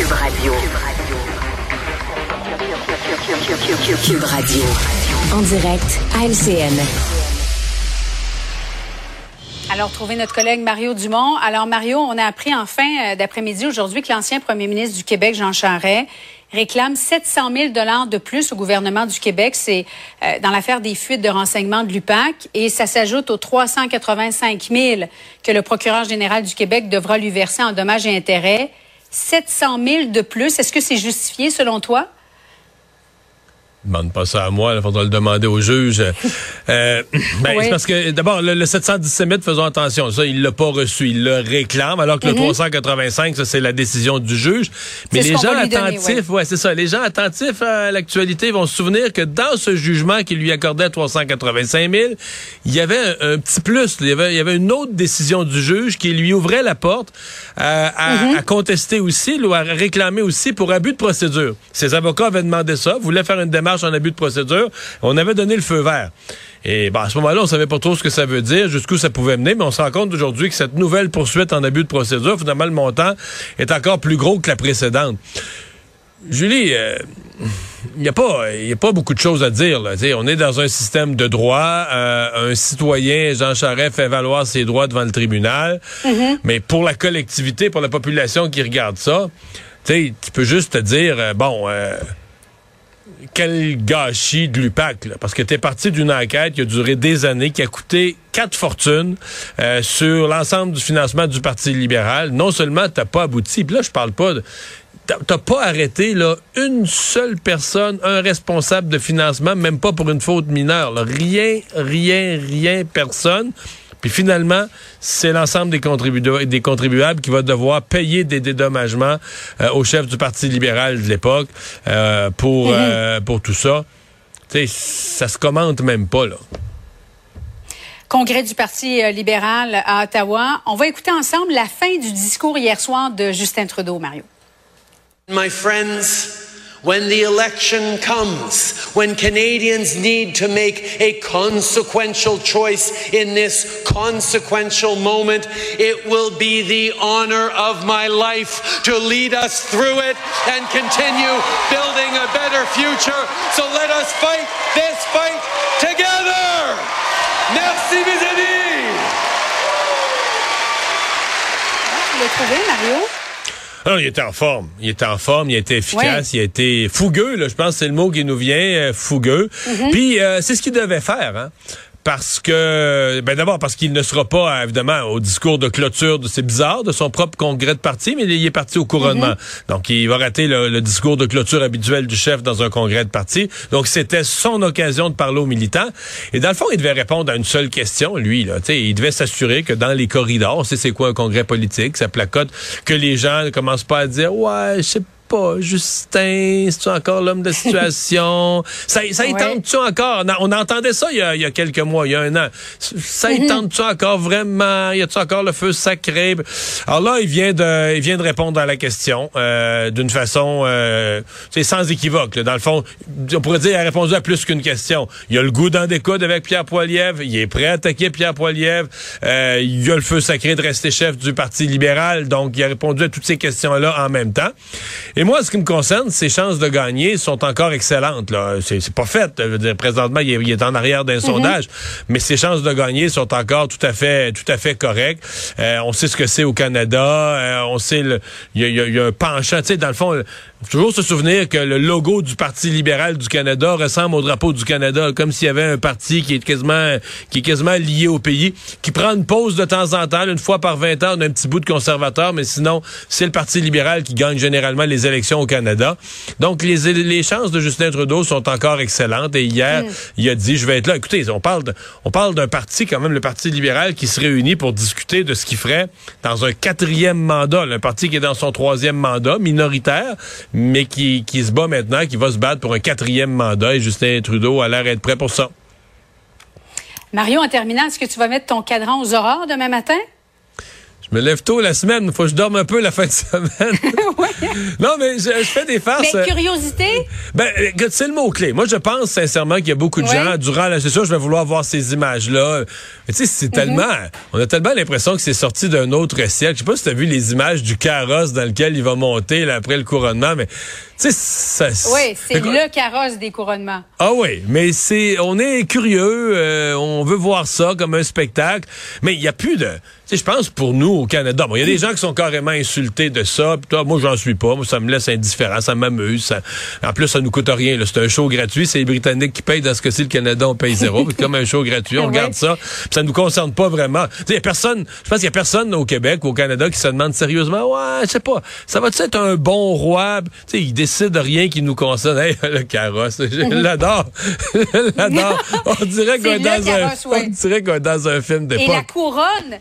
Cube Radio. Cube Radio. En direct à LCN. Alors, trouver notre collègue Mario Dumont. Alors, Mario, on a appris en fin euh, d'après-midi aujourd'hui que l'ancien premier ministre du Québec, Jean Charest, réclame 700 000 dollars de plus au gouvernement du Québec. C'est euh, dans l'affaire des fuites de renseignements de l'UPAC et ça s'ajoute aux 385 000 que le procureur général du Québec devra lui verser en dommages et intérêts. 700 000 de plus. Est-ce que c'est justifié selon toi? Demande pas ça à moi, il faudra le demander au juge. Euh, ben, Oui. C'est parce que, d'abord, le, le 717 000, faisons attention, ça, il l'a pas reçu, il le réclame, alors que le 385, ça, c'est la décision du juge. Mais Mhm. Les gens donner, attentifs, ouais, c'est ça, les gens attentifs à l'actualité vont se souvenir que dans ce jugement qui lui accordait 385 000, il y avait un, un petit plus, il y avait, il y avait une autre décision du juge qui lui ouvrait la porte à, à- Mhm. à contester aussi, ou à réclamer aussi pour abus de procédure. Ses avocats avaient demandé ça, voulaient faire une démarche en abus de procédure. On avait donné le feu vert. Et ben, à ce moment-là, on savait pas trop ce que ça veut dire, jusqu'où ça pouvait mener, mais on se rend compte aujourd'hui que cette nouvelle poursuite en abus de procédure, finalement, le montant est encore plus gros que la précédente. Julie, euh, il n'y a pas il y a pas beaucoup de choses à dire là. On est dans un système de droit euh, un citoyen Jean Charest fait valoir ses droits devant le tribunal mais pour la collectivité pour la population qui regarde ça tu peux juste te dire euh, bon quel gâchis de l'UPAC, là, parce que tu es parti d'une enquête qui a duré des années, qui a coûté quatre fortunes euh, sur l'ensemble du financement du Parti libéral. Non seulement t'as pas abouti, puis là, je parle pas de... T'as pas arrêté là, une seule personne, un responsable de financement, même pas pour une faute mineure. Rien, rien, rien, personne. Puis finalement, c'est l'ensemble des, contribu- des contribuables qui va devoir payer des dédommagements euh, au chef du Parti libéral de l'époque euh, pour, euh, pour tout ça. Tu sais, ça se commente même pas, là. Congrès du Parti libéral à Ottawa. On va écouter ensemble la fin du discours hier soir de Justin Trudeau, Mario. My friends, when the election comes, when Canadians need to make a consequential choice in this consequential moment, it will be the honor of my life to lead us through it and continue building a better future. So let us fight this fight together. Merci, mes amis. L'as trouvé, Mario? Alors, il était en forme. Il était en forme, il été efficace, il été fougueux, là, je pense que c'est le mot qui nous vient, euh, fougueux. Puis, euh, c'est ce qu'il devait faire, hein. Parce que, ben d'abord parce qu'il ne sera pas, évidemment, au discours de clôture, de, c'est bizarre, de son propre congrès de parti, mais il est parti au couronnement. Donc, il va rater le, le discours de clôture habituel du chef dans un congrès de parti. Donc, c'était son occasion de parler aux militants. Et dans le fond, il devait répondre à une seule question, lui, là. Tu sais, il devait s'assurer que dans les corridors, sait c'est quoi un congrès politique, ça placote, que les gens ne commencent pas à dire, ouais, je sais pas, Justin, c'est-tu encore l'homme de situation? ça, ça y Ouais. tente-tu encore? On, entendait ça il y, a, il y a quelques mois, il y a un an. Ça y tente-tu encore vraiment? Y a-tu encore le feu sacré? Alors là, il vient de, il vient de répondre à la question euh, d'une façon euh, c'est sans équivoque. là. Dans le fond, on pourrait dire qu'il a répondu à plus qu'une question. Il a le goût d'en découdre avec Pierre Poilievre. Il est prêt à attaquer Pierre Poilievre. Euh, il a le feu sacré de rester chef du Parti libéral. Donc, il a répondu à toutes ces questions-là en même temps. Et moi, ce qui me concerne, ses chances de gagner sont encore excellentes. Là. C'est, pas fait. Je veux dire, présentement, il est, il est en arrière d'un sondage, mais ses chances de gagner sont encore tout à fait, tout à fait correctes. Euh, on sait ce que c'est au Canada. Euh, on sait, le- il y, y y a un penchant. Tu sais, dans le fond, toujours se souvenir que le logo du Parti libéral du Canada ressemble au drapeau du Canada, comme s'il y avait un parti qui est quasiment qui est quasiment lié au pays, qui prend une pause de temps en temps, une fois par 20 ans, on a un petit bout de conservateur, mais sinon, c'est le Parti libéral qui gagne généralement les élections au Canada. Donc, les, les chances de Justin Trudeau sont encore excellentes. Et hier, mm. il a dit, je vais être là. Écoutez, on parle de, on parle d'un parti, quand même, le Parti libéral, qui se réunit pour discuter de ce qu'il ferait dans un quatrième mandat. un parti qui est dans son troisième mandat, minoritaire, mais qui, qui se bat maintenant, qui va se battre pour un quatrième mandat. Et Justin Trudeau a l'air d'être prêt pour ça. Mario, en terminant, est-ce que tu vas mettre ton cadran aux aurores demain matin? Je me lève tôt la semaine, faut que je dorme un peu la fin de semaine. Non, mais je, fais des farces. Mais curiosité? Ben, c'est le mot-clé. Moi, je pense sincèrement qu'il y a beaucoup de gens, durant la session, je vais vouloir voir ces images-là. Mais tu sais, c'est mhm. tellement... On a tellement l'impression que c'est sorti d'un autre siècle. Je sais pas si tu as vu les images du carrosse dans lequel il va monter là, après le couronnement, mais tu sais, ça... Oui, c'est le carrosse des couronnements. Ah oui, mais c'est... On est curieux, euh, on veut voir ça comme un spectacle, mais il y a plus de je pense pour nous au Canada, bon, il y a des gens qui sont carrément insultés de ça. toi, moi, j'en suis pas. Moi, ça me laisse indifférent, ça m'amuse. En plus, ça nous coûte rien. C'est un show gratuit. C'est les Britanniques qui payent. Dans ce cas-ci, le Canada, on paye zéro. C'est comme un show gratuit. On regarde ça. Ça nous concerne pas vraiment. Il y a personne. Je pense qu'il y a personne au Québec ou au Canada qui se demande sérieusement. Ouais, je sais pas. Ça va-tu être un bon roi sais, il décide de rien qui nous concerne. Hey, le carrosse, je l'adore. je l'adore. On dirait qu'on est, dans un. On dirait qu'on est dans un film d'époque. Et la couronne.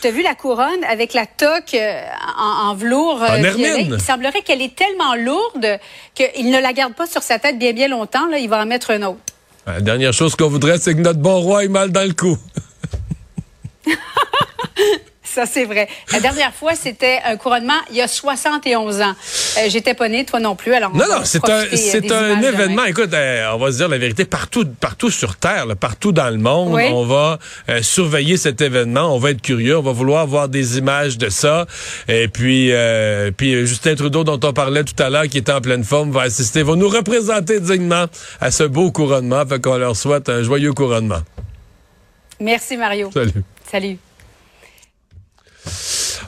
Tu as vu la couronne avec la toque euh, en, velours euh, Il semblerait qu'elle est tellement lourde qu'il ne la garde pas sur sa tête bien bien longtemps. Là, il va en mettre un autre. La dernière chose qu'on voudrait, c'est que notre bon roi ait mal dans le cou. Ça, c'est vrai. La dernière fois, c'était un couronnement il y a 71 ans. Euh, j'étais pas née, toi non plus. Alors non, non, c'est un, c'est un événement. Écoute, euh, on va se dire la vérité, partout, partout sur Terre, partout dans le monde, on va euh, surveiller cet événement. On va être curieux. On va vouloir voir des images de ça. Et puis, puis Justin Trudeau, dont on parlait tout à l'heure, qui est en pleine forme, va assister, va nous représenter dignement à ce beau couronnement. Fait qu'on leur souhaite un joyeux couronnement. Merci, Mario. Salut. Salut.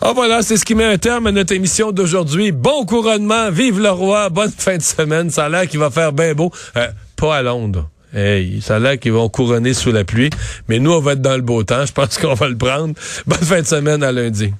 Ah voilà, c'est ce qui met un terme à notre émission d'aujourd'hui. Bon couronnement, vive le roi, bonne fin de semaine. Ça a l'air qu'il va faire bien beau. Euh, pas à Londres. Hey, ça a l'air qu'ils vont couronner sous la pluie. Mais nous, on va être dans le beau temps. Je pense qu'on va le prendre. Bonne fin de semaine à lundi.